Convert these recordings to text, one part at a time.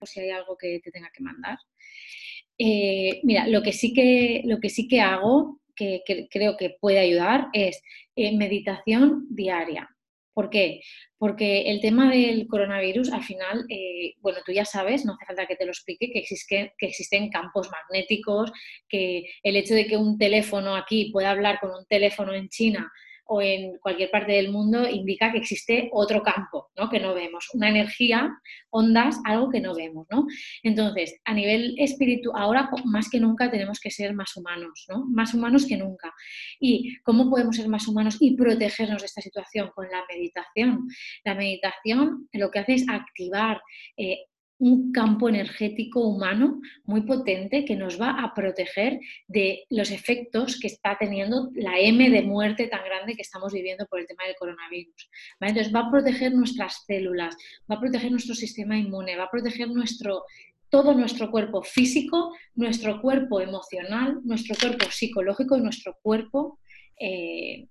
por si hay algo que te tenga que mandar. Eh, mira, lo que sí que, lo que, sí que hago, que, creo que puede ayudar, es eh, meditación diaria. ¿Por qué? Porque el tema del coronavirus, al final, eh, bueno, tú ya sabes, no hace falta que te lo explique, que, que existen campos magnéticos, que el hecho de que un teléfono aquí pueda hablar con un teléfono en China o en cualquier parte del mundo indica que existe otro campo, ¿no? Que no vemos, una energía, ondas, algo que no vemos, ¿no? Entonces, a nivel espiritual, ahora más que nunca tenemos que ser más humanos, ¿no? Más humanos que nunca. ¿Y cómo podemos ser más humanos y protegernos de esta situación? Con la meditación. La meditación lo que hace es activar eh, un campo energético humano muy potente que nos va a proteger de los efectos que está teniendo la M de muerte tan grande que estamos viviendo por el tema del coronavirus. Entonces va a proteger nuestras células, va a proteger nuestro sistema inmune, va a proteger nuestro, todo nuestro cuerpo físico, nuestro cuerpo emocional, nuestro cuerpo psicológico y nuestro cuerpo eh,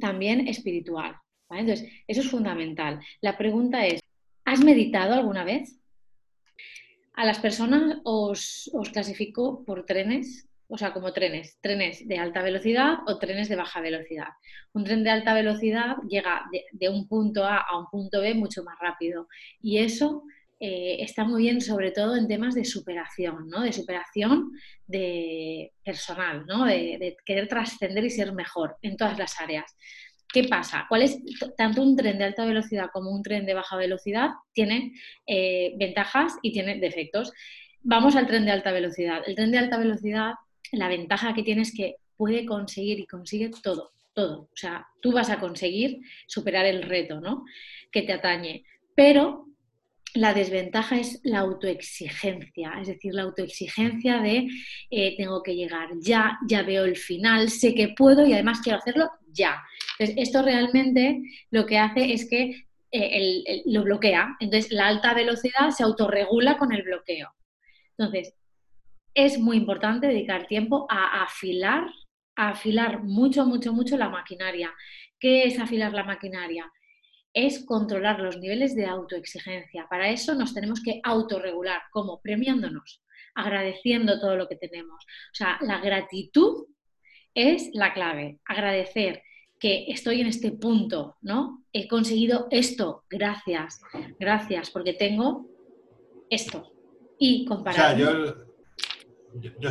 también espiritual. Entonces, eso es fundamental. La pregunta es, ¿has meditado alguna vez? A las personas os, clasifico por trenes, o sea, como trenes, trenes de alta velocidad o trenes de baja velocidad. Un tren de alta velocidad llega de, un punto A a un punto B mucho más rápido y eso eh, está muy bien sobre todo en temas de superación, ¿no? De superación de personal, ¿no? de querer trascender y ser mejor en todas las áreas. ¿Qué pasa? ¿Cuál es tanto un tren de alta velocidad como un tren de baja velocidad? Tienen eh, ventajas y tienen defectos. Vamos al tren de alta velocidad. El tren de alta velocidad, la ventaja que tiene es que puede conseguir y consigue todo, todo. O sea, tú vas a conseguir superar el reto, ¿no? Que te atañe. Pero la desventaja es la autoexigencia, es decir, la autoexigencia de eh, tengo que llegar ya, ya veo el final, sé que puedo y además quiero hacerlo ya. Entonces, esto realmente lo que hace es que eh, lo bloquea. Entonces, la alta velocidad se autorregula con el bloqueo. Entonces, es muy importante dedicar tiempo a afilar, a afilar mucho, mucho, mucho la maquinaria. ¿Qué es afilar la maquinaria? es controlar los niveles de autoexigencia. Para eso nos tenemos que autorregular, como premiándonos, agradeciendo todo lo que tenemos. O sea, la gratitud es la clave. Agradecer que estoy en este punto, ¿no? He conseguido esto, gracias, gracias, porque tengo esto. Y comparar.